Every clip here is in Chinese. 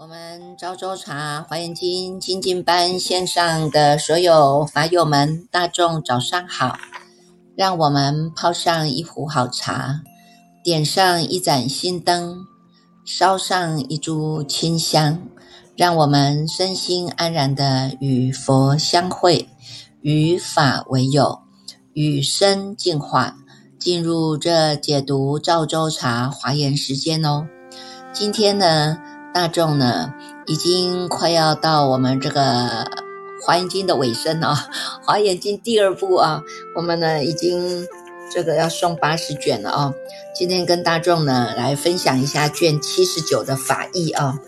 我们昭州茶华严经精进班线上的所有法友们，大众早上好！让我们泡上一壶好茶，点上一盏心灯，烧上一炷清香，让我们身心安然的与佛相会，与法为友，与生进化，进入这解读赵州茶华严时间哦。今天呢？大众呢，已经快要到我们这个《华严经》的尾声了，《华严经》第二部啊，我们呢已经这个要送八十卷了啊。今天跟大众呢来分享一下卷七十九的法义啊。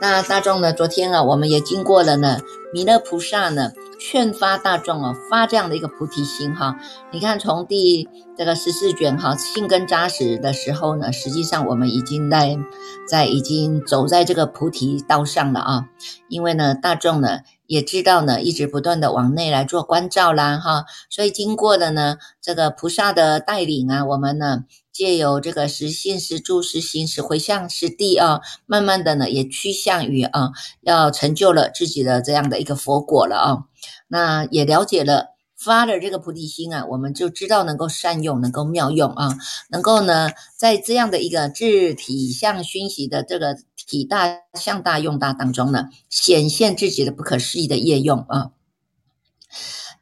那大众呢，昨天啊，我们也经过了呢，弥勒菩萨呢。劝发大众哦，发这样的一个菩提心哈。你看，从第这个十四卷哈，性根扎实的时候呢，实际上我们已经在在已经走在这个菩提道上了啊。因为呢，大众呢也知道呢，一直不断的往内来做关照啦哈。所以经过了呢这个菩萨的带领啊，我们呢借由这个实信实住实行实回向实地啊，慢慢的呢也趋向于啊，要成就了自己的这样的一个佛果了啊。那也了解了发了这个菩提心啊，我们就知道能够善用，能够妙用啊，能够呢在这样的一个智体相熏习的这个体大向大用大当中呢，显现自己的不可思议的业用啊。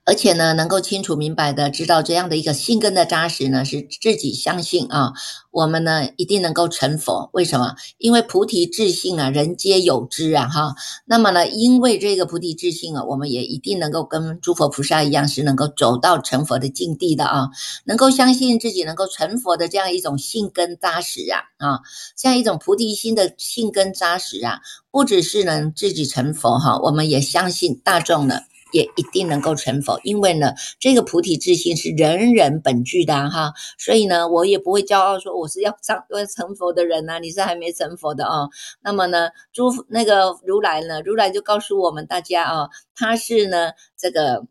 而且呢，能够清楚明白的知道这样的一个心根的扎实呢，是自己相信啊，我们呢一定能够成佛。为什么？因为菩提智性啊，人皆有之啊，哈。那么呢，因为这个菩提智性啊，我们也一定能够跟诸佛菩萨一样，是能够走到成佛的境地的啊。能够相信自己能够成佛的这样一种性根扎实啊，啊，这样一种菩提心的性根扎实啊，不只是能自己成佛哈，我们也相信大众呢。也一定能够成佛，因为呢，这个菩提之心是人人本具的哈，所以呢，我也不会骄傲说我是要上要成佛的人呐，你是还没成佛的哦。那么呢，诸那个如来呢，如来就告诉我们大家哦，他是呢这个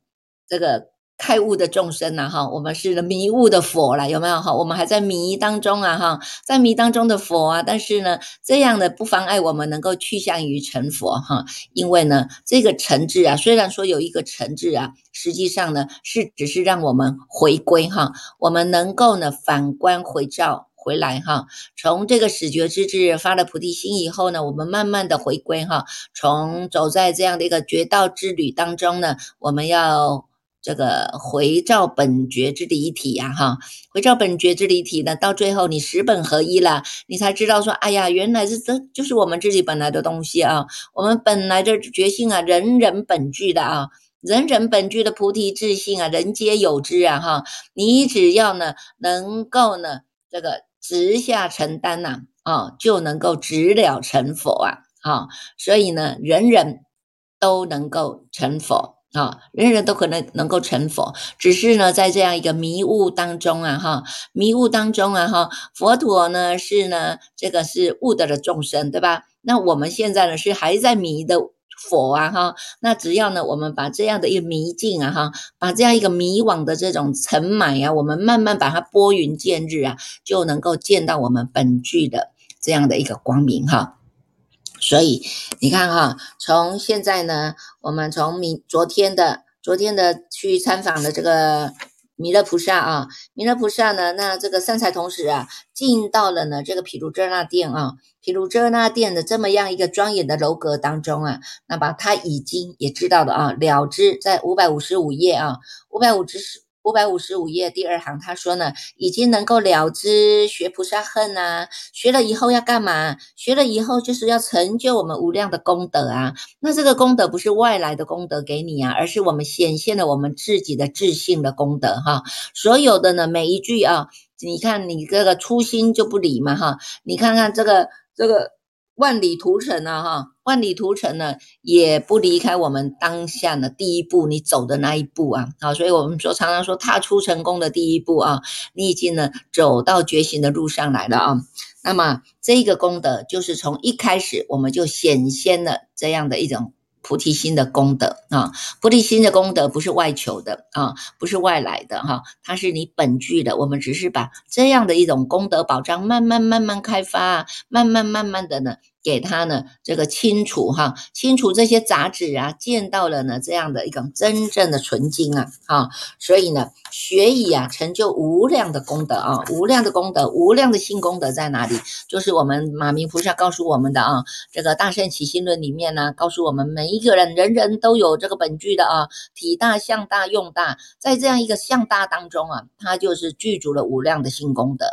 这个。开悟的众生呐，哈，我们是迷悟的佛了，有没有哈？我们还在迷当中啊，哈，在迷当中的佛啊，但是呢，这样的不妨碍我们能够趋向于成佛哈。因为呢，这个成智啊，虽然说有一个成智啊，实际上呢，是只是让我们回归哈，我们能够呢反观回照回来哈，从这个始觉之智发了菩提心以后呢，我们慢慢的回归哈，从走在这样的一个绝道之旅当中呢，我们要。这个回照本觉之离体呀，哈，回照本觉之离体呢，到最后你十本合一了，你才知道说，哎呀，原来是这就是我们自己本来的东西啊，我们本来的觉性啊，人人本具的啊，人人本具的菩提智性啊，人皆有之啊，哈，你只要呢，能够呢，这个直下承担呐，啊，就能够直了成佛啊，啊，所以呢，人人都能够成佛。啊，人人都可能能够成佛，只是呢，在这样一个迷雾当中啊，哈，迷雾当中啊，哈，佛陀呢是呢，这个是悟得了众生，对吧？那我们现在呢是还在迷的佛啊，哈，那只要呢，我们把这样的一个迷境啊，哈，把这样一个迷惘的这种尘霾啊，我们慢慢把它拨云见日啊，就能够见到我们本具的这样的一个光明，哈。所以你看哈，从现在呢，我们从明昨天的昨天的去参访的这个弥勒菩萨啊，弥勒菩萨呢，那这个三才同时啊，进到了呢这个毗卢遮那殿啊，毗卢遮那殿的这么样一个庄严的楼阁当中啊，那么他已经也知道了啊，了知在五百五十五页啊，五百五十。五百五十五页第二行，他说呢，已经能够了知学菩萨恨啊，学了以后要干嘛？学了以后就是要成就我们无量的功德啊。那这个功德不是外来的功德给你啊，而是我们显现了我们自己的自信的功德哈。所有的呢，每一句啊，你看你这个初心就不理嘛哈，你看看这个这个。万里图城啊，哈，万里图城呢，也不离开我们当下的第一步，你走的那一步啊，好，所以我们说常常说踏出成功的第一步啊，你已经呢走到觉醒的路上来了啊。那么这个功德就是从一开始我们就显现了这样的一种。菩提心的功德啊，菩提心的功德不是外求的啊，不是外来的哈，它是你本具的。我们只是把这样的一种功德保障慢慢慢慢开发，慢慢慢慢的呢。给他呢，这个清除哈，清除这些杂质啊，见到了呢这样的一种真正的纯净啊，哈，所以呢，学以啊成就无量的功德啊，无量的功德，无量的性功德在哪里？就是我们马明菩萨告诉我们的啊，这个大圣起心论里面呢，告诉我们每一个人，人人都有这个本具的啊，体大、相大、用大，在这样一个相大当中啊，它就是具足了无量的性功德，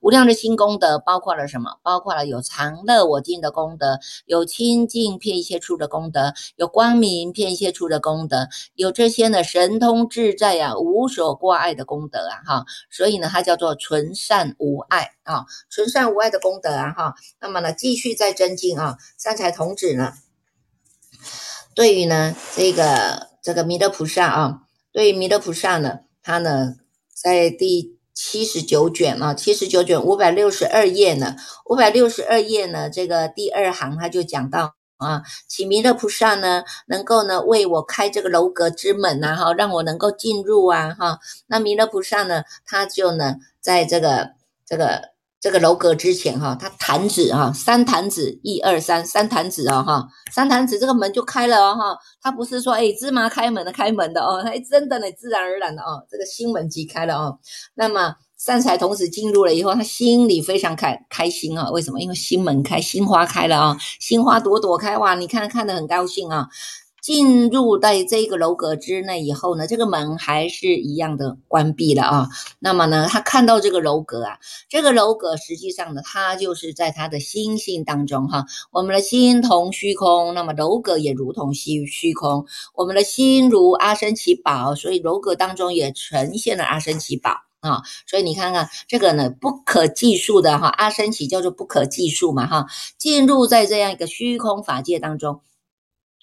无量的性功德包括了什么？包括了有常乐我净的功。德有清净片一切处的功德，有光明片一切处的功德，有这些呢神通自在呀，无所挂碍的功德啊，哈，所以呢，它叫做纯善无碍啊，纯善无碍的功德啊，哈，那么呢，继续再增进啊，三才童子呢，对于呢这个这个弥勒菩萨啊，对于弥勒菩萨呢，他呢在第。七十九卷啊，七十九卷五百六十二页呢，五百六十二页呢，这个第二行他就讲到啊，起弥勒菩萨呢，能够呢为我开这个楼阁之门呐，哈，让我能够进入啊，哈，那弥勒菩萨呢，他就呢在这个这个。这个楼阁之前哈，他坛子哈，三坛子，一二三，三坛子啊哈，三坛子，这个门就开了哦哈，他不是说哎芝麻开门的开门的哦，他真的呢自然而然的哦，这个心门即开了哦。那么善财童子进入了以后，他心里非常开开心啊，为什么？因为心门开，心花开了啊，心花朵朵开哇，你看看的很高兴啊。进入在这个楼阁之内以后呢，这个门还是一样的关闭了啊。那么呢，他看到这个楼阁啊，这个楼阁实际上呢，它就是在他的心性当中哈。我们的心同虚空，那么楼阁也如同虚虚空。我们的心如阿僧祇宝，所以楼阁当中也呈现了阿僧祇宝啊。所以你看看这个呢，不可计数的哈，阿僧祇叫做不可计数嘛哈。进入在这样一个虚空法界当中。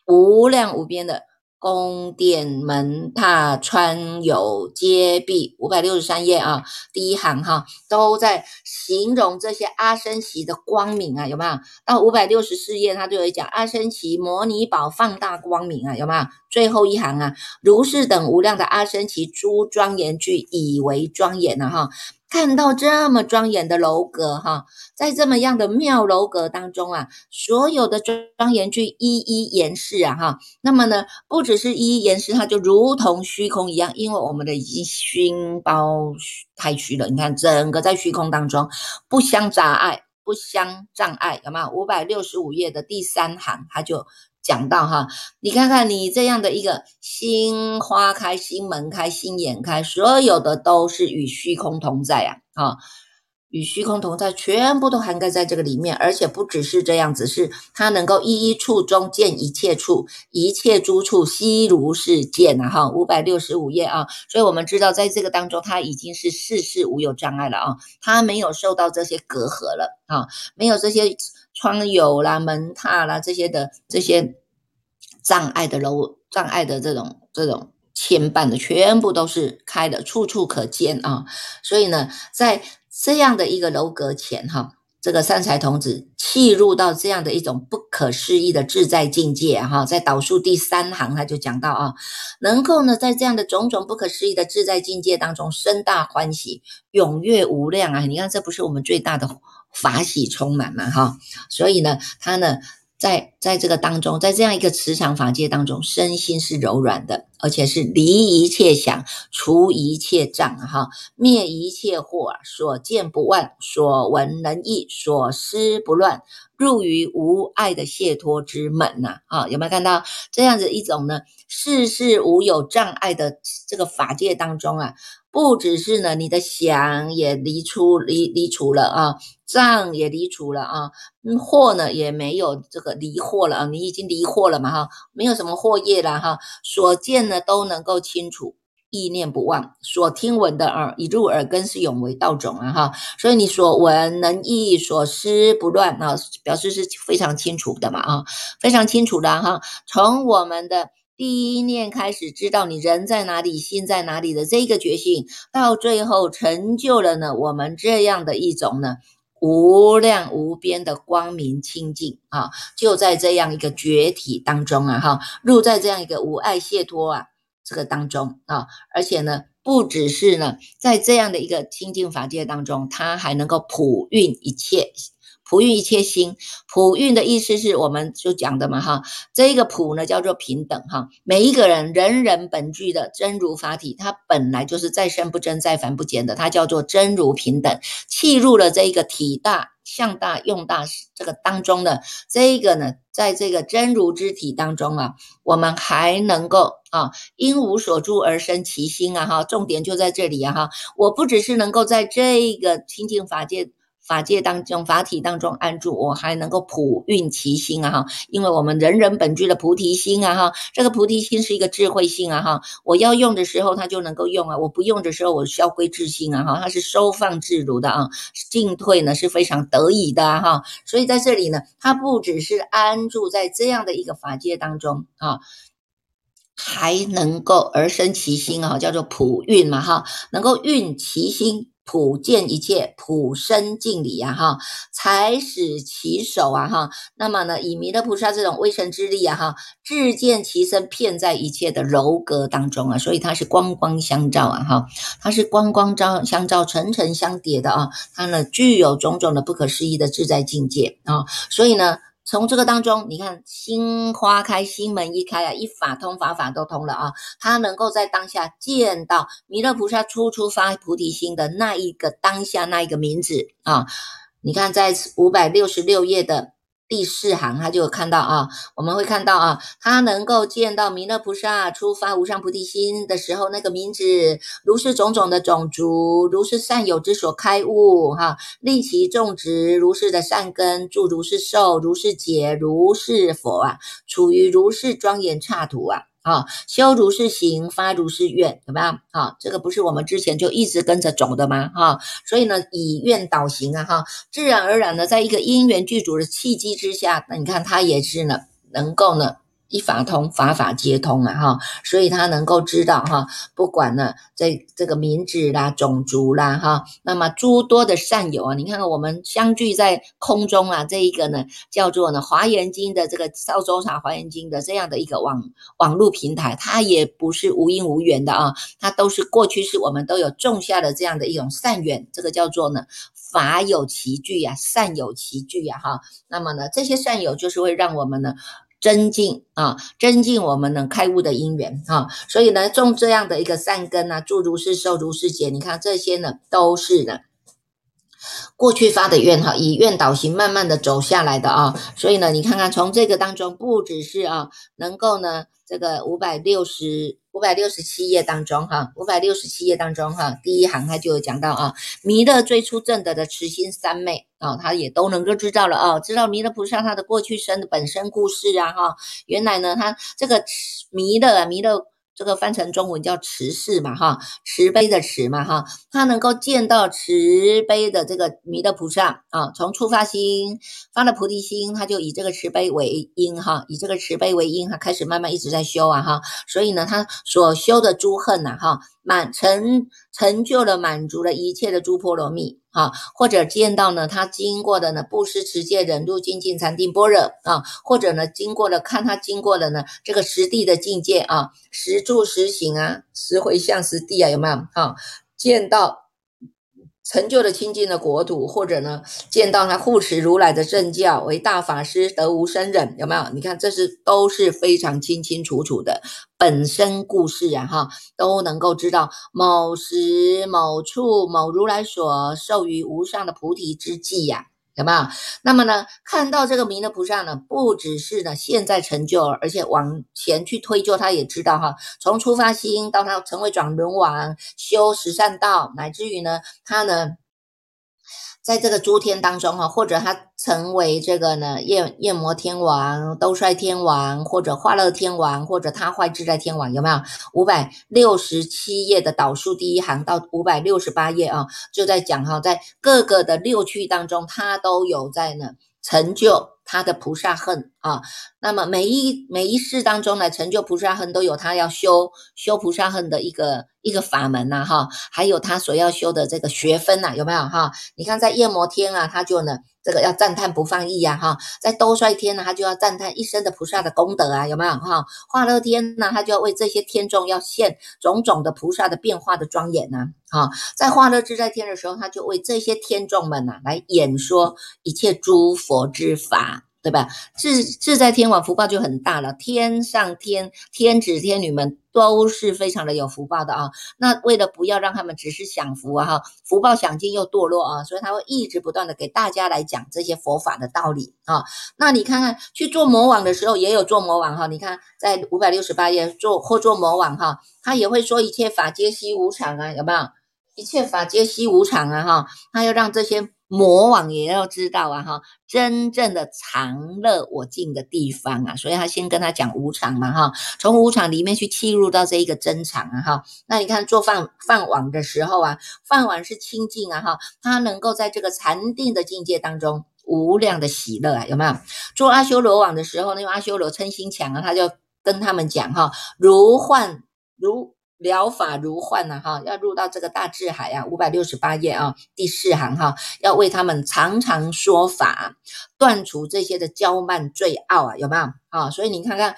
无量无边的宫殿门塔川有阶壁，五百六十三页啊，第一行哈，都在形容这些阿僧祇的光明啊，有没有？到五百六十四页，他就有讲阿僧祇摩尼宝放大光明啊，有没有？最后一行啊，如是等无量的阿僧祇诸庄严具，以为庄严了哈。看到这么庄严的楼阁哈，在这么样的妙楼阁当中啊，所有的庄严具一一严饰啊哈。那么呢，不只是一一严饰，它就如同虚空一样，因为我们的已经熏包太虚了。你看，整个在虚空当中不相杂碍，不相障碍，有没有？五百六十五页的第三行，它就。讲到哈，你看看你这样的一个心花开、心门开、心眼开，所有的都是与虚空同在呀，啊，与虚空同在，全部都涵盖在这个里面，而且不只是这样子，是它能够一一处中见一切处，一切诸处悉如是见呐，哈，五百六十五页啊，所以我们知道在这个当中，它已经是事事无有障碍了啊，它没有受到这些隔阂了啊，没有这些。窗有啦，门踏啦，这些的这些障碍的楼障碍的这种这种牵绊的，全部都是开的，处处可见啊。所以呢，在这样的一个楼阁前哈，这个三才童子契入到这样的一种不可思议的自在境界哈，在导数第三行他就讲到啊，能够呢在这样的种种不可思议的自在境界当中生大欢喜，踊跃无量啊！你看，这不是我们最大的。法喜充满嘛，哈，所以呢，他呢，在在这个当中，在这样一个磁场法界当中，身心是柔软的，而且是离一切想，除一切障，哈，灭一切惑，所见不忘，所闻能意，所思不乱，入于无爱的解脱之门呐，啊，有没有看到这样子一种呢？世事无有障碍的这个法界当中啊。不只是呢，你的想也离出离离除了啊，障也离除了啊，惑呢也没有这个离惑了啊，你已经离惑了嘛哈，没有什么惑业了哈，所见呢都能够清楚，意念不忘，所听闻的耳已入耳根是永为道种啊哈，所以你所闻能忆，所思不乱啊，表示是非常清楚的嘛啊，非常清楚的哈，从我们的。第一念开始知道你人在哪里，心在哪里的这个觉醒，到最后成就了呢我们这样的一种呢无量无边的光明清净啊，就在这样一个觉体当中啊，哈，入在这样一个无爱解脱啊这个当中啊，而且呢，不只是呢，在这样的一个清净法界当中，它还能够普运一切。普运一切心，普运的意思是我们就讲的嘛哈，这个普呢叫做平等哈，每一个人人人本具的真如法体，它本来就是再生不增，再凡不减的，它叫做真如平等。契入了这一个体大、相大、用大这个当中的这一个呢，在这个真如之体当中啊，我们还能够啊，因无所住而生其心啊哈，重点就在这里啊哈，我不只是能够在这个清净法界。法界当中，法体当中安住，我还能够普运其心啊哈，因为我们人人本具的菩提心啊哈，这个菩提心是一个智慧性啊哈，我要用的时候它就能够用啊，我不用的时候我消归自心啊哈，它是收放自如的啊，进退呢是非常得意的哈，所以在这里呢，它不只是安住在这样的一个法界当中啊，还能够而生其心啊，叫做普运嘛哈，能够运其心。普见一切，普生敬礼啊哈，才使其手啊哈。那么呢，以弥勒菩萨这种威神之力啊哈，自见其身，遍在一切的柔格当中啊，所以它是光光相照啊哈，它是光光照相照，层层相叠的啊，它呢具有种种的不可思议的自在境界啊，所以呢。从这个当中，你看心花开，心门一开啊，一法通，法法都通了啊。他能够在当下见到弥勒菩萨初出发菩提心的那一个当下那一个名字啊。你看，在五百六十六页的。第四行，他就看到啊，我们会看到啊，他能够见到弥勒菩萨出发无上菩提心的时候，那个名字如是种种的种族，如是善友之所开悟哈，令其种植如是的善根，住如是受，如是解，如是佛啊，处于如是庄严刹土啊。啊，修如是行，发如是愿，有没有？啊，这个不是我们之前就一直跟着走的吗？哈，所以呢，以愿导行啊，哈，自然而然的，在一个因缘具足的契机之下，那你看他也是呢，能够呢。一法通，法法皆通啊，哈，所以他能够知道哈，不管呢，这这个名字啦、种族啦，哈，那么诸多的善友啊，你看看我们相聚在空中啊，这一个呢，叫做呢《华严经》的这个少州茶《华严经》的这样的一个网网络平台，它也不是无因无缘的啊，它都是过去是我们都有种下的这样的一种善缘，这个叫做呢法有其聚呀，善有其聚呀，哈，那么呢，这些善友就是会让我们呢。增进啊，增进我们能开悟的因缘啊，所以呢，种这样的一个善根呢，祝如是受如是解，你看这些呢，都是的过去发的愿哈，以愿导行，慢慢的走下来的啊，所以呢，你看看从这个当中，不只是啊，能够呢。这个五百六十五百六十七页当中，哈，五百六十七页当中，哈，第一行他就有讲到啊，弥勒最初证得的慈心三昧啊，他也都能够知道了啊，知道弥勒菩萨他的过去生的本身故事啊，哈，原来呢，他这个弥勒啊，弥勒。这个翻成中文叫慈氏嘛，哈，慈悲的慈嘛，哈，他能够见到慈悲的这个弥勒菩萨啊，从出发心发了菩提心，他就以这个慈悲为因，哈，以这个慈悲为因，他开始慢慢一直在修啊，哈，所以呢，他所修的诸恨呐，哈。满成成就了满足了一切的诸婆罗蜜啊，或者见到呢，他经过的呢，布施持戒忍辱精进禅定般若啊，或者呢，经过了看他经过的呢，这个实地的境界啊，实住实行啊，实回向实地啊，有没有啊？见到。成就了清净的国土，或者呢，见到他护持如来的正教，为大法师，得无生忍，有没有？你看，这是都是非常清清楚楚的本身故事啊，哈，都能够知道某时某处某如来所授予无上的菩提之际呀。有没有？那么呢，看到这个弥勒菩萨呢，不只是呢现在成就，而且往前去推究，他也知道哈，从出发心到他成为转轮王，修十善道，乃至于呢，他呢。在这个诸天当中啊，或者他成为这个呢，夜夜魔天王、兜率天王，或者化乐天王，或者他坏自在天王，有没有？五百六十七页的导数第一行到五百六十八页啊，就在讲哈，在各个的六区当中，他都有在呢成就他的菩萨恨啊。那么每一每一世当中呢，成就菩萨恨都有他要修修菩萨恨的一个一个法门呐，哈，还有他所要修的这个学分呐，有没有哈？你看在夜摩天啊，他就呢。这个要赞叹不放逸呀，哈，在兜率天呢，他就要赞叹一生的菩萨的功德啊，有没有哈？化乐天呢，他就要为这些天众要现种种的菩萨的变化的庄严呐，哈，在化乐自在天的时候，他就为这些天众们呐来演说一切诸佛之法。对吧？自自在天王福报就很大了，天上天天子天女们都是非常的有福报的啊。那为了不要让他们只是享福啊哈，福报享尽又堕落啊，所以他会一直不断的给大家来讲这些佛法的道理啊。那你看看去做魔王的时候也有做魔王哈，你看在五百六十八页做或做魔王哈，他也会说一切法皆悉无常啊，有没有？一切法皆悉无常啊哈，他要让这些。魔王也要知道啊，哈，真正的常乐我净的地方啊，所以他先跟他讲无常嘛，哈，从无常里面去切入到这一个真常啊，哈，那你看做饭饭碗的时候啊，饭碗是清净啊，哈，他能够在这个禅定的境界当中无量的喜乐啊，有没有？做阿修罗网的时候，那个阿修罗称心强啊，他就跟他们讲哈，如幻如。疗法如幻呐，哈，要入到这个大智海啊，五百六十八页啊，第四行哈，要为他们常常说法，断除这些的娇慢罪傲啊，有没有？啊，所以你看看。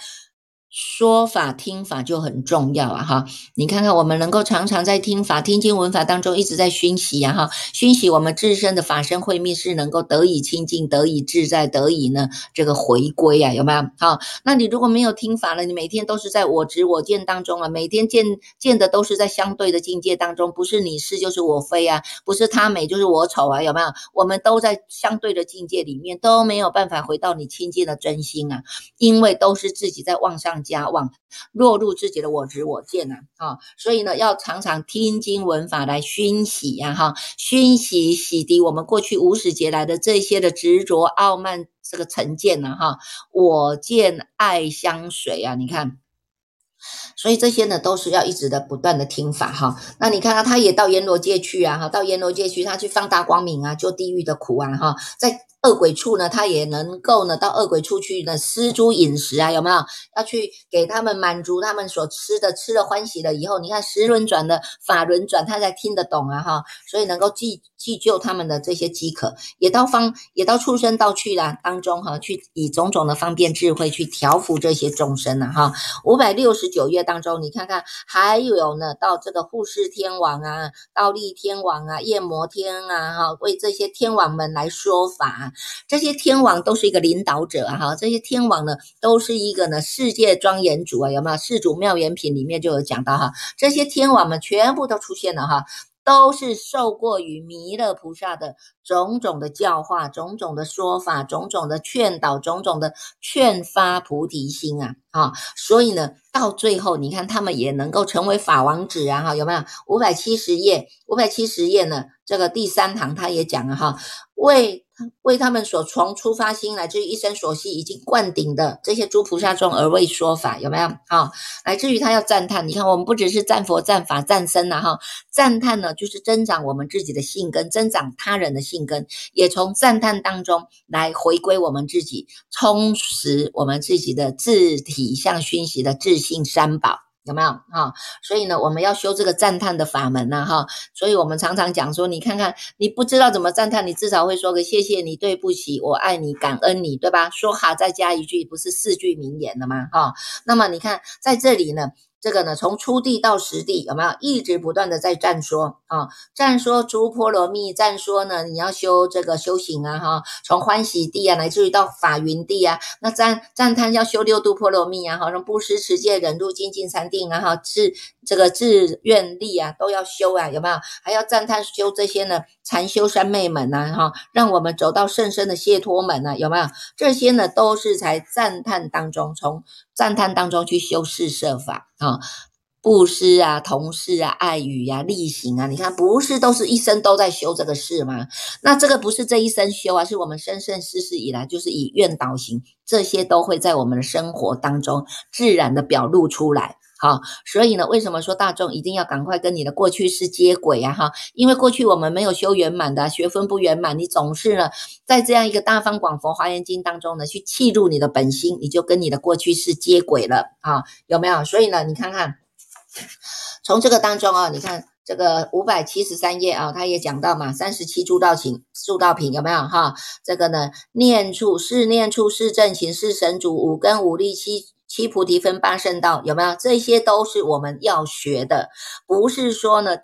说法听法就很重要啊，哈！你看看我们能够常常在听法、听经闻法当中一直在熏习呀，哈，熏习我们自身的法身慧命是能够得以清净、得以自在、得以呢这个回归呀，有没有？好，那你如果没有听法了，你每天都是在我执我见当中啊，每天见见的都是在相对的境界当中，不是你是就是我非啊，不是他美就是我丑啊，有没有？我们都在相对的境界里面，都没有办法回到你清净的真心啊，因为都是自己在妄上。家望落入自己的我执我见呐，啊，所以呢，要常常听经闻法来熏洗呀，哈，熏洗洗涤我们过去无始劫来的这些的执着傲慢这个成见呢，哈，我见爱相随啊，你看，所以这些呢都是要一直的不断的听法哈，那你看啊，他也到阎罗界去啊，哈，到阎罗界去，他去放大光明啊，救地狱的苦啊，哈，在。恶鬼处呢，他也能够呢到恶鬼处去呢施诸饮食啊，有没有？要去给他们满足他们所吃的，吃了欢喜了以后，你看十轮转的法轮转，他才听得懂啊哈，所以能够济济救他们的这些饥渴，也到方也到畜生道去了当中哈，去以种种的方便智慧去调伏这些众生呢哈。五百六十九页当中，你看看还有呢，到这个护世天王啊，倒立天王啊，夜摩天啊哈，为这些天王们来说法。这些天王都是一个领导者啊，哈，这些天王呢，都是一个呢世界庄严主啊，有没有？世主妙严品里面就有讲到哈，这些天王们全部都出现了哈。都是受过于弥勒菩萨的种种的教化、种种的说法、种种的劝导、种种的劝发菩提心啊啊！所以呢，到最后你看他们也能够成为法王子啊哈，有没有？五百七十页，五百七十页呢？这个第三行他也讲了哈，为。为他们所从出发心，来自于一生所系已经灌顶的这些诸菩萨众而为说法，有没有？哈，来自于他要赞叹。你看，我们不只是赞佛、赞法、赞僧呐，哈，赞叹呢，就是增长我们自己的性根，增长他人的性根，也从赞叹当中来回归我们自己，充实我们自己的自体相熏习的自信三宝。有没有哈？所以呢，我们要修这个赞叹的法门呐哈。所以我们常常讲说，你看看，你不知道怎么赞叹，你至少会说个谢谢你、对不起、我爱你、感恩你，对吧？说好再加一句，不是四句名言了吗？哈。那么你看在这里呢。这个呢，从初地到实地有没有一直不断的在赞说啊？赞说诸波罗蜜，赞说呢，你要修这个修行啊哈，从欢喜地啊，乃至于到法云地啊，那赞赞叹要修六度波罗蜜啊，好像布施持戒忍辱精进禅定啊哈，自这个自愿力啊都要修啊，有没有？还要赞叹修这些呢？禅修三昧门呐哈，让我们走到甚深的解脱门呐，有没有？这些呢都是在赞叹当中从。赞叹当中去修四摄法啊，布施啊，同事啊，爱语呀，力行啊，你看不是都是一生都在修这个事吗？那这个不是这一生修啊，是我们生生世世以来就是以愿导行，这些都会在我们的生活当中自然的表露出来。好，所以呢，为什么说大众一定要赶快跟你的过去式接轨啊？哈，因为过去我们没有修圆满的学分不圆满，你总是呢在这样一个大方广佛华严经当中呢去契入你的本心，你就跟你的过去式接轨了啊？有没有？所以呢，你看看从这个当中啊，你看这个五百七十三页啊，他也讲到嘛，三十七诸道情诸道品有没有哈？这个呢，念处是念处是正行是神主五根五力七。七菩提分八圣道有没有？这些都是我们要学的，不是说呢，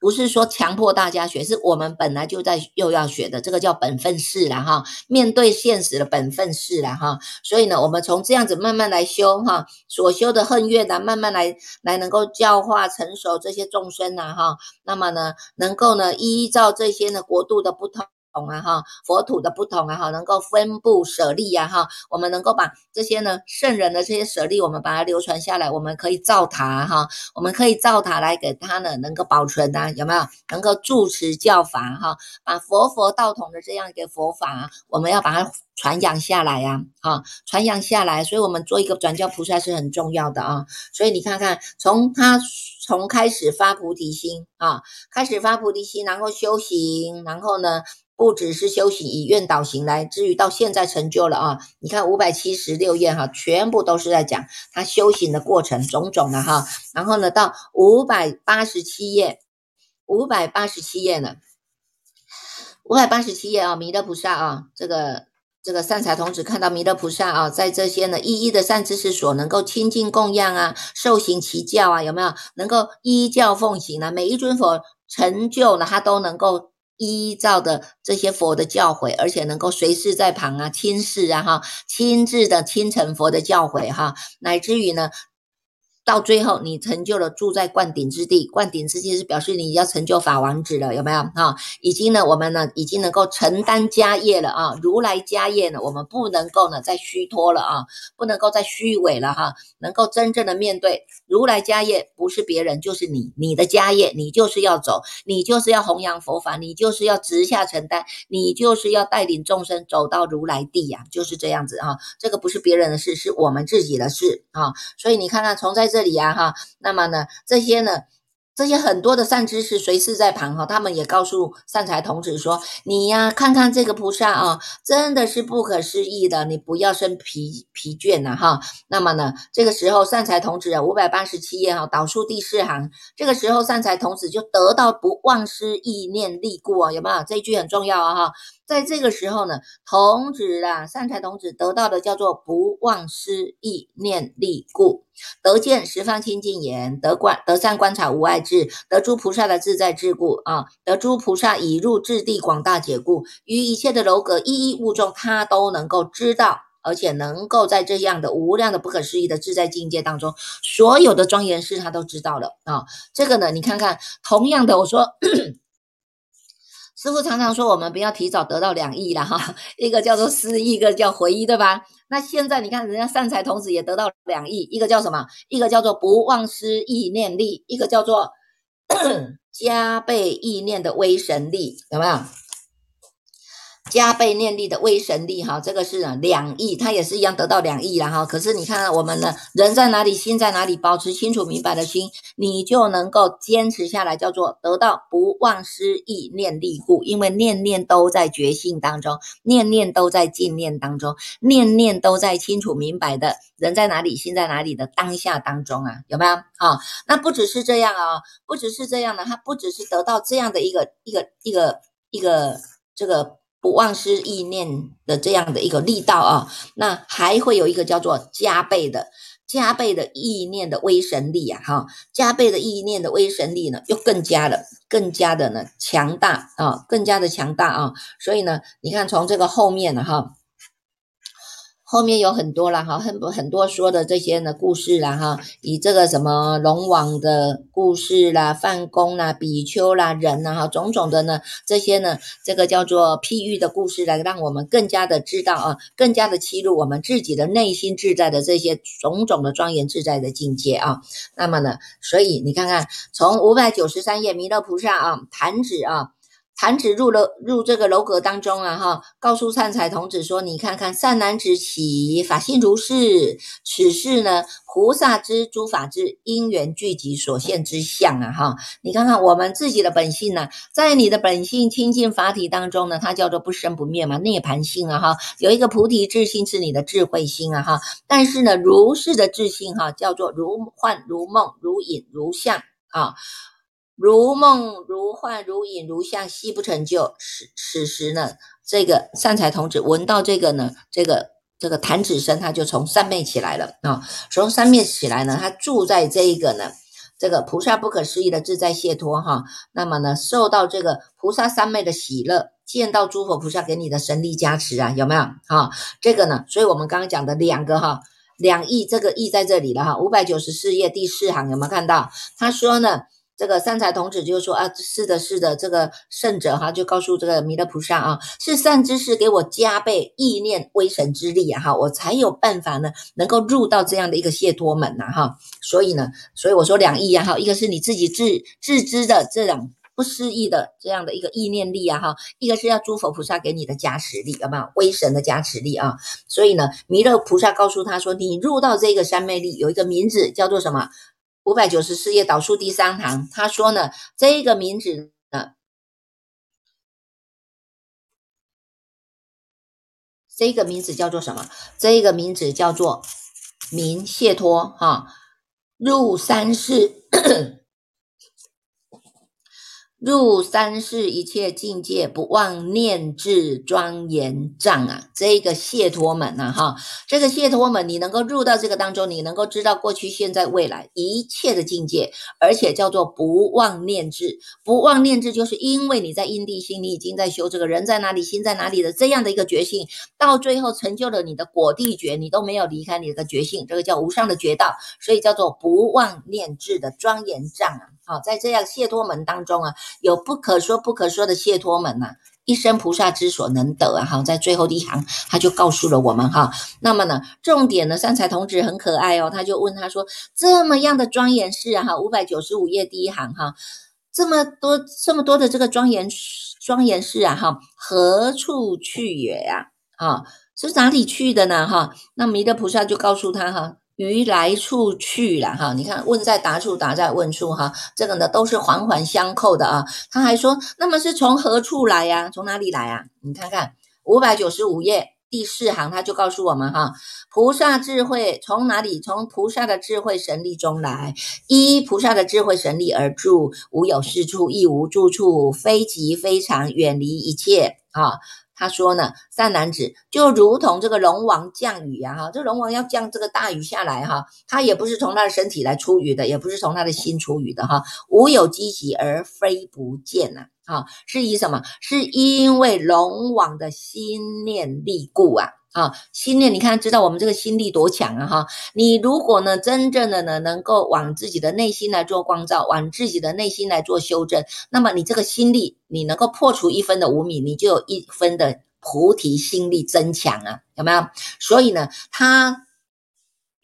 不是说强迫大家学，是我们本来就在又要学的，这个叫本分事了哈。面对现实的本分事了哈。所以呢，我们从这样子慢慢来修哈，所修的恨怨呢，慢慢来来能够教化成熟这些众生呐哈。那么呢，能够呢依照这些呢国度的不同。同啊哈，佛土的不同啊哈，能够分布舍利呀哈，我们能够把这些呢圣人的这些舍利，我们把它流传下来，我们可以造塔哈，我们可以造塔来给他呢能够保存呐，有没有？能够住持教法哈，把佛佛道统的这样一个佛法，我们要把它传扬下来呀，哈，传扬下来，所以我们做一个转教菩萨是很重要的啊，所以你看看，从他从开始发菩提心啊，开始发菩提心，然后修行，然后呢？不只是修行以愿导行来，至于到现在成就了啊！你看五百七十六页哈，全部都是在讲他修行的过程种种的哈。然后呢，到五百八十七页，五百八十七页呢，五百八十七页啊，弥勒菩萨啊，这个这个善财童子看到弥勒菩萨啊，在这些呢一一的善知识所能够亲近供养啊，受行其教啊，有没有能够依教奉行呢？每一尊佛成就了，他都能够。依照的这些佛的教诲，而且能够随侍在旁啊，亲视啊，哈，亲自的亲承佛的教诲哈，乃至于呢。到最后，你成就了住在灌顶之地，灌顶之地是表示你要成就法王子了，有没有啊？已经呢，我们呢已经能够承担家业了啊！如来家业呢，我们不能够呢再虚脱了啊，不能够再虚伪了哈，能够真正的面对如来家业，不是别人就是你，你的家业，你就是要走，你就是要弘扬佛法，你就是要直下承担，你就是要带领众生走到如来地呀，就是这样子啊！这个不是别人的事，是我们自己的事啊！所以你看看从在。这里呀，哈，那么呢，这些呢，这些很多的善知识随时在旁哈，他们也告诉善财童子说：“你呀，看看这个菩萨啊，真的是不可思议的，你不要生疲疲倦呐，哈。”那么呢，这个时候善财童子啊，五百八十七页哈，导数第四行，这个时候善财童子就得到不忘失意念力故啊，有没有？这一句很重要啊，哈。在这个时候呢，童子啊，善财童子得到的叫做不忘失意念力故，得见十方清净眼，得观得善观察无碍智，得诸菩萨的自在智故啊，得诸菩萨已入智地广大解故，于一切的楼阁一一物中，他都能够知道，而且能够在这样的无量的不可思议的自在境界当中，所有的庄严事他都知道了啊。这个呢，你看看，同样的，我说。师傅常常说，我们不要提早得到两亿了哈，一个叫做失忆，一个叫回忆，对吧？那现在你看，人家善财童子也得到两亿，一个叫什么？一个叫做不忘失意念力，一个叫做 加倍意念的威神力，有没有？加倍念力的威神力哈，这个是两亿，他也是一样得到两亿了哈。可是你看我们呢，人在哪里，心在哪里，保持清楚明白的心，你就能够坚持下来，叫做得到不忘失意念力故。因为念念都在觉性当中，念念都在静念当中，念念都在清楚明白的人在哪里，心在哪里的当下当中啊，有没有？好，那不只是这样啊，不只是这样的，他不只是得到这样的一个一个一个一个这个。不忘失意念的这样的一个力道啊，那还会有一个叫做加倍的、加倍的意念的威神力啊，哈，加倍的意念的威神力呢，又更加的、更加的呢强大啊，更加的强大啊，所以呢，你看从这个后面呢，哈。后面有很多了哈，很多很多说的这些呢故事啦哈，以这个什么龙王的故事啦、范公啦、比丘啦、人呐哈，种种的呢这些呢，这个叫做譬喻的故事来让我们更加的知道啊，更加的切入我们自己的内心自在的这些种种的庄严自在的境界啊。那么呢，所以你看看从五百九十三页弥勒菩萨啊，弹指啊。弹指入了入这个楼阁当中啊，哈，告诉善财童子说：“你看看善男子起法性如是，此事呢，菩萨之诸法之因缘聚集所现之相啊，哈，你看看我们自己的本性呢，在你的本性清净法体当中呢，它叫做不生不灭嘛，涅盘性啊，哈，有一个菩提智性是你的智慧心啊，哈，但是呢，如是的智性哈，叫做如幻如梦如影如像啊。”如梦如幻如影如相，悉不成就。此此时呢，这个善财童子闻到这个呢，这个这个弹指声，他就从三昧起来了啊。从三昧起来呢，他住在这一个呢，这个菩萨不可思议的自在解脱哈。那么呢，受到这个菩萨三昧的喜乐，见到诸佛菩萨给你的神力加持啊，有没有哈？这个呢，所以我们刚刚讲的两个哈，两亿这个亿在这里了哈。五百九十四页第四行有没有看到？他说呢。这个善财童子就说啊，是的，是的，这个圣者哈，就告诉这个弥勒菩萨啊，是善知识给我加倍意念威神之力啊，哈，我才有办法呢，能够入到这样的一个解脱门呐，哈，所以呢，所以我说两意啊，哈，一个是你自己自自知的这种不思议的这样的一个意念力啊，哈，一个是要诸佛菩萨给你的加持力，有没有威神的加持力啊？所以呢，弥勒菩萨告诉他说，你入到这个三昧力有一个名字叫做什么？五百九十四页导数第三行，他说呢，这个名字呢，这个名字叫做什么？这个名字叫做明谢托哈，入山寺。入三世一切境界，不忘念智庄严障啊！这个解脱门呐，哈，这个解脱门，你能够入到这个当中，你能够知道过去、现在、未来一切的境界，而且叫做不忘念智。不忘念智，就是因为你在因地心，你已经在修这个人在哪里，心在哪里的这样的一个觉性，到最后成就了你的果地觉，你都没有离开你的觉性，这个叫无上的觉道，所以叫做不忘念智的庄严障啊！好，在这样谢托门当中啊，有不可说不可说的谢托门呐，一生菩萨之所能得啊。好，在最后一行，他就告诉了我们哈。那么呢，重点呢，三才童子很可爱哦，他就问他说：这么样的庄严式啊，哈，五百九十五页第一行哈，这么多这么多的这个庄严庄严式啊，哈，何处去也呀？啊，是哪里去的呢？哈，那弥勒菩萨就告诉他哈。于来处去了哈，你看问在答处，答在问处哈，这个呢都是环环相扣的啊。他还说，那么是从何处来呀？从哪里来啊？你看看五百九十五页第四行，他就告诉我们哈，菩萨智慧从哪里？从菩萨的智慧神力中来，依菩萨的智慧神力而住，无有是处，亦无住处，非极非常，远离一切啊。他说呢，善男子就如同这个龙王降雨呀，哈，这龙王要降这个大雨下来哈，他也不是从他的身体来出雨的，也不是从他的心出雨的哈，无有积极而非不见呐，啊，是以什么？是因为龙王的心念力故啊。啊，心念，你看，知道我们这个心力多强啊！哈，你如果呢，真正的呢，能够往自己的内心来做光照，往自己的内心来做修正，那么你这个心力，你能够破除一分的无明，你就有一分的菩提心力增强啊，有没有？所以呢，他。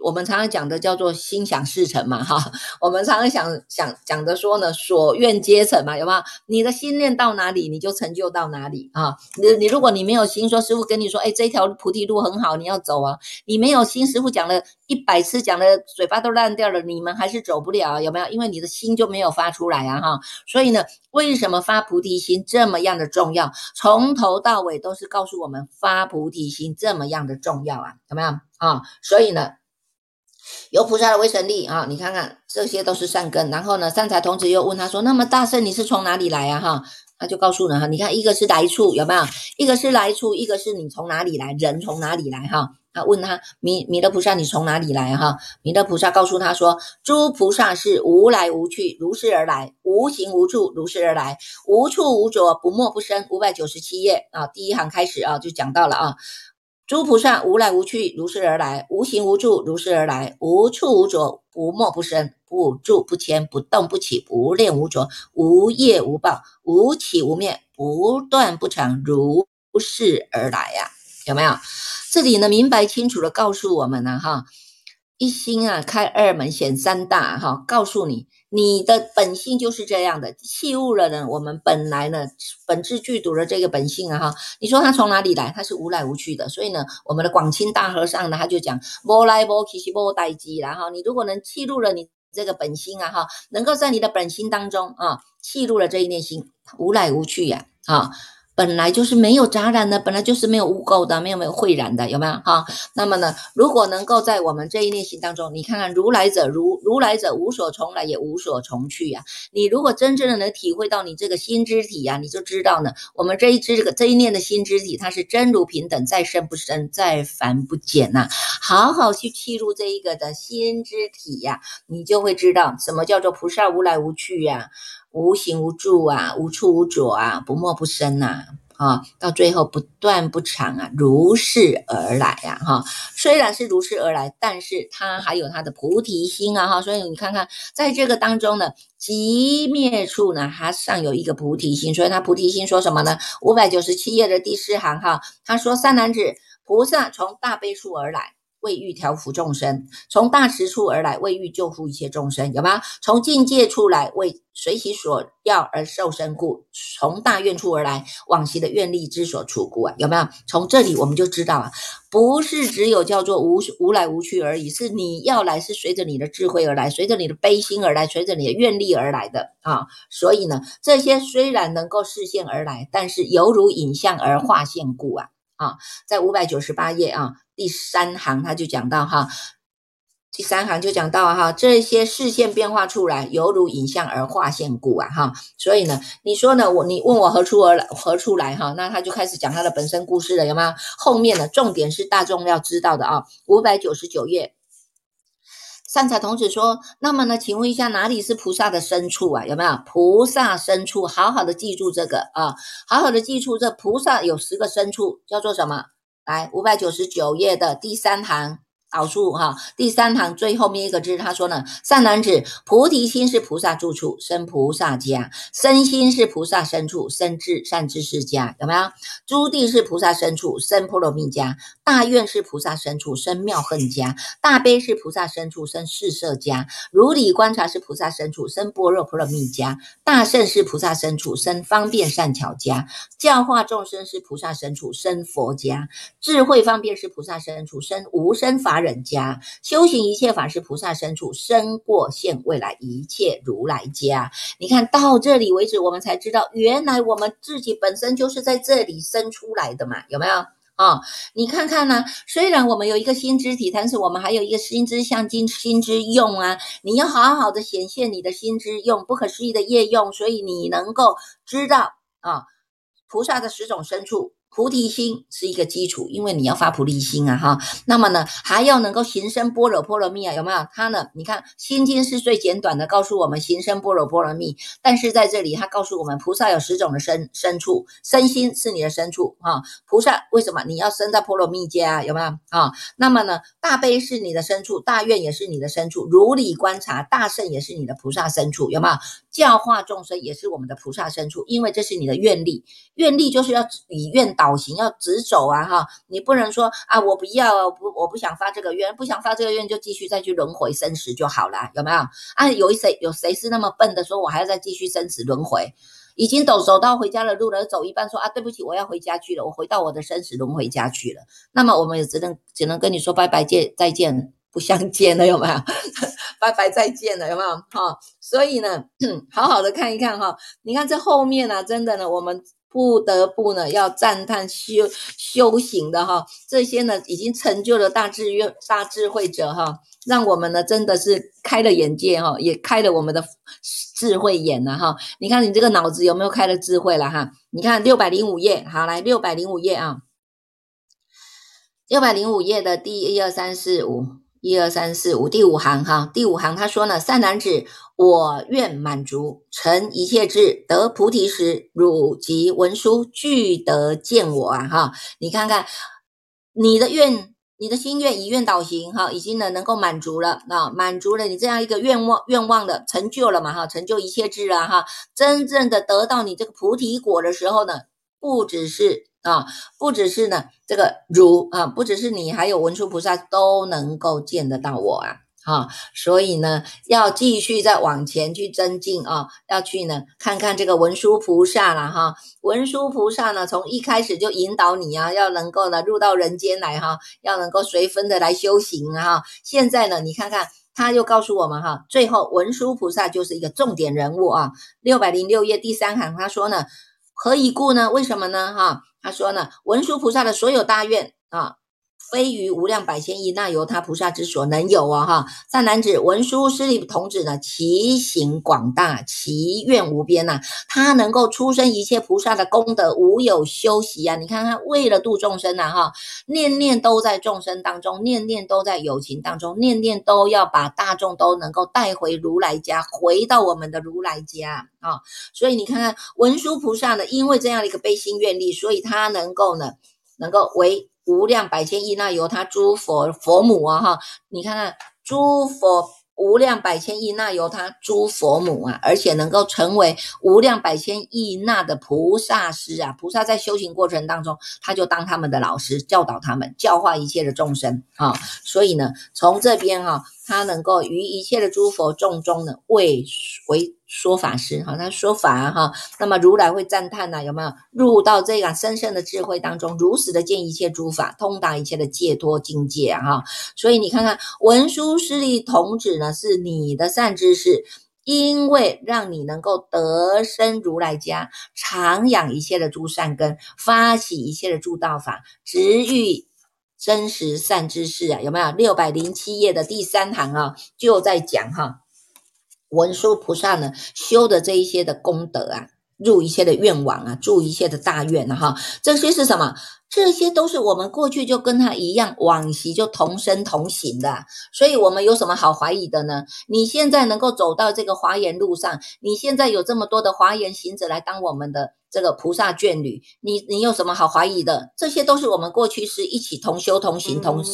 我们常常讲的叫做心想事成嘛，哈，我们常常想想讲的说呢，所愿皆成嘛，有没有？你的心念到哪里，你就成就到哪里啊！你你如果你没有心，说师傅跟你说，哎，这条菩提路很好，你要走啊，你没有心，师傅讲了一百次，讲的嘴巴都烂掉了，你们还是走不了，有没有？因为你的心就没有发出来啊，哈，所以呢，为什么发菩提心这么样的重要？从头到尾都是告诉我们发菩提心这么样的重要啊，有没有啊？所以呢。有菩萨的威神力啊！你看看，这些都是善根。然后呢，善财童子又问他说：“那么大圣，你是从哪里来啊？”哈，他就告诉了哈，你看，一个是来处，有没有？一个是来处，一个是你从哪里来，人从哪里来？哈，他问他弥弥勒菩萨，你从哪里来？哈，弥勒菩萨告诉他说：“诸菩萨是无来无去，如是而来；无形无处，如是而来；无处无着，不没不生。”五百九十七页啊，第一行开始啊，就讲到了啊。诸菩萨无来无去，如是而来；无形无住，如是而来；无处无着，不没不生，不住不迁，不动不起，不练无着，无业无报，无起无灭，不断不长，如是而来呀！有没有？这里呢，明白清楚的告诉我们呢，哈，一心啊，开二门显三大，哈，告诉你，你的本性就是这样的，弃物了呢。我们本来呢，本质具足的这个本性啊，哈，你说它从哪里来？它是无来无去的。所以呢，我们的广清大和尚呢，他就讲无来无去是无代机，然后你如果能弃入了你这个本心啊，哈，能够在你的本心当中啊，弃入了这一念心，无来无去呀，啊。本来就是没有杂染的，本来就是没有污垢的，没有没有秽染的，有没有哈？那么呢，如果能够在我们这一念心当中，你看看如来者如如来者无所从来也无所从去呀。你如果真正的能体会到你这个心之体呀，你就知道呢，我们这一支这个这一念的心之体，它是真如平等，再生不生，再凡不减呐。好好去契入这一个的心之体呀，你就会知道什么叫做菩萨无来无去呀。无形无住啊，无处无着啊，不默不生呐，啊，到最后不断不长啊，如是而来呀，哈，虽然是如是而来，但是它还有它的菩提心啊，哈，所以你看看，在这个当中呢，极灭处呢，它尚有一个菩提心，所以它菩提心说什么呢？五百九十七页的第四行哈，他说三男子菩萨从大悲处而来。为欲调伏众生，从大慈处而来，为欲救护一切众生，有吗？从境界出来，为随其所要而受身故；从大愿处而来，往昔的愿力之所处故啊，有没有？从这里我们就知道啊，不是只有叫做无无来无去而已，是你要来是随着你的智慧而来，随着你的悲心而来，随着你的愿力而来的啊。所以呢，这些虽然能够视现而来，但是犹如影像而化现故啊啊，在五百九十八页啊。第三行他就讲到哈，第三行就讲到哈，这些视线变化出来，犹如影像而化现故啊哈，所以呢，你说呢，我你问我何处而来何处来哈，那他就开始讲他的本身故事了，有吗？后面呢，重点是大众要知道的啊，五百九十九页，善财童子说，那么呢，请问一下，哪里是菩萨的深处啊？有没有菩萨深处？好好的记住这个啊，好好的记住这菩萨有十个深处，叫做什么？来，五百九十九页的第三行。导数哈，第三行最后面一个字，他说呢，善男子，菩提心是菩萨住处，生菩萨家；身心是菩萨身处，生智善知识家，有没有？诸地是菩萨身处，生波罗蜜家；大愿是菩萨身处，生妙恨家；大悲是菩萨身处，生四摄家；如理观察是菩萨身处，生般若波罗蜜家；大圣是菩萨身处，生方便善巧家；教化众生是菩萨身处，生佛家；智慧方便是菩萨身处，生无生法。忍家修行一切法是菩萨身处，生过现未来一切如来家。你看到这里为止，我们才知道，原来我们自己本身就是在这里生出来的嘛？有没有啊？你看看呢？虽然我们有一个心之体，但是我们还有一个心之相、心心之用啊！你要好好的显现你的心之用，不可思议的业用，所以你能够知道啊，菩萨的十种深处。菩提心是一个基础，因为你要发菩提心啊，哈。那么呢，还要能够行深般若波罗蜜啊，有没有？它呢？你看《心经》是最简短的，告诉我们行深般若波罗蜜。但是在这里，它告诉我们，菩萨有十种的身身处，身心是你的身处啊。菩萨为什么你要生在波罗蜜家？有没有啊？那么呢，大悲是你的身处，大愿也是你的身处，如理观察，大圣也是你的菩萨身处，有没有？教化众生也是我们的菩萨身处，因为这是你的愿力，愿力就是要以愿导行，要直走啊哈！你不能说啊，我不要，不，我不想发这个愿，不想发这个愿就继续再去轮回生死就好了，有没有？啊，有谁有谁是那么笨的，说我还要再继续生死轮回？已经走走到回家的路了，走一半说啊，对不起，我要回家去了，我回到我的生死轮回家去了。那么我们也只能只能跟你说拜拜见再见。不相见了有没有？拜拜再见了有没有？哈，所以呢，好好的看一看哈。你看这后面呢，真的呢，我们不得不呢要赞叹修修行的哈，这些呢已经成就了大智愿大智慧者哈，让我们呢真的是开了眼界哈，也开了我们的智慧眼了哈。你看你这个脑子有没有开了智慧了哈？你看六百零五页，好来六百零五页啊，六百零五页的第一二三四五。一二三四五，第五行哈，第五行他说呢，善男子，我愿满足成一切智，得菩提时，汝及文殊俱得见我啊哈！你看看你的愿，你的心愿以愿导行哈，已经呢能够满足了啊，满足了你这样一个愿望愿望的成就了嘛哈，成就一切智了哈，真正的得到你这个菩提果的时候呢，不只是。啊，不只是呢，这个如啊，不只是你，还有文殊菩萨都能够见得到我啊哈，所以呢，要继续再往前去增进啊，要去呢看看这个文殊菩萨了哈。文殊菩萨呢，从一开始就引导你啊，要能够呢入到人间来哈，要能够随分的来修行啊。现在呢，你看看他又告诉我们哈，最后文殊菩萨就是一个重点人物啊。六百零六页第三行他说呢，何以故呢？为什么呢？哈，他说呢，文殊菩萨的所有大愿啊。非于无量百千亿那由他菩萨之所能有啊！哈，善男子，文殊师利童子呢，其行广大，其愿无边呐。他能够出生一切菩萨的功德，无有休息啊！你看看，为了度众生呐，哈，念念都在众生当中，念念都在友情当中，念念都要把大众都能够带回如来家，回到我们的如来家啊！所以你看看文殊菩萨呢，因为这样的一个悲心愿力，所以他能够呢，能够为。无量百千亿那由他诸佛佛母啊哈，你看看诸佛无量百千亿那由他诸佛母啊，而且能够成为无量百千亿那的菩萨师啊，菩萨在修行过程当中，他就当他们的老师，教导他们，教化一切的众生啊。所以呢，从这边哈，他能够于一切的诸佛众中呢，为为。说法师哈，他说法哈，那么如来会赞叹呐，有没有入到这个深深的智慧当中，如实的见一切诸法，通达一切的解脱境界啊哈。所以你看看文殊师利童子呢，是你的善知识，因为让你能够得生如来家，常养一切的诸善根，发起一切的诸道法，直欲真实善知识啊，有没有？六百零七页的第三行啊，就在讲哈。文殊菩萨呢，修的这一些的功德啊，入一切的愿望啊，住一切的大愿啊，哈，这些是什么？这些都是我们过去就跟他一样，往昔就同生同行的，所以我们有什么好怀疑的呢？你现在能够走到这个华严路上，你现在有这么多的华严行者来当我们的这个菩萨眷侣，你你有什么好怀疑的？这些都是我们过去是一起同修同行同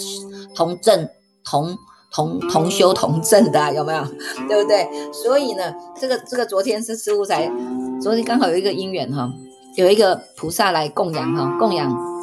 同证同。同同修同证的有没有？对不对？所以呢，这个这个昨天是师傅才，昨天刚好有一个因缘哈，有一个菩萨来供养哈，供养。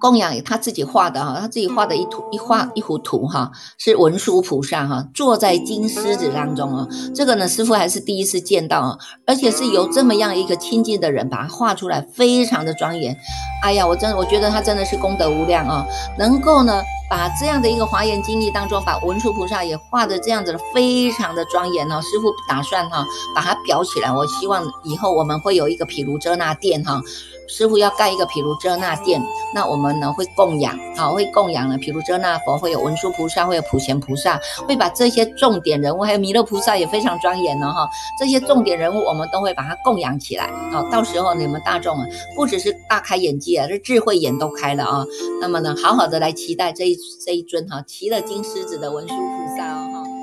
供养他自己画的哈，他自己画的一图一画一幅图哈，是文殊菩萨哈，坐在金狮子当中啊。这个呢，师傅还是第一次见到啊，而且是由这么样一个亲近的人把它画出来，非常的庄严。哎呀，我真我觉得他真的是功德无量啊，能够呢把这样的一个华严经历当中，把文殊菩萨也画的这样子的非常的庄严哦。师傅打算哈把它裱起来，我希望以后我们会有一个毗卢遮那殿哈。师傅要盖一个毗卢遮那殿，那我们呢会供养啊，会供养呢毗卢遮那佛，会有文殊菩萨，会有普贤菩萨，会把这些重点人物，还有弥勒菩萨也非常庄严呢哈。这些重点人物，我们都会把它供养起来啊。到时候你们大众啊，不只是大开眼界啊，这智慧眼都开了啊。那么呢，好好的来期待这一这一尊哈，骑了金狮子的文殊菩萨哦。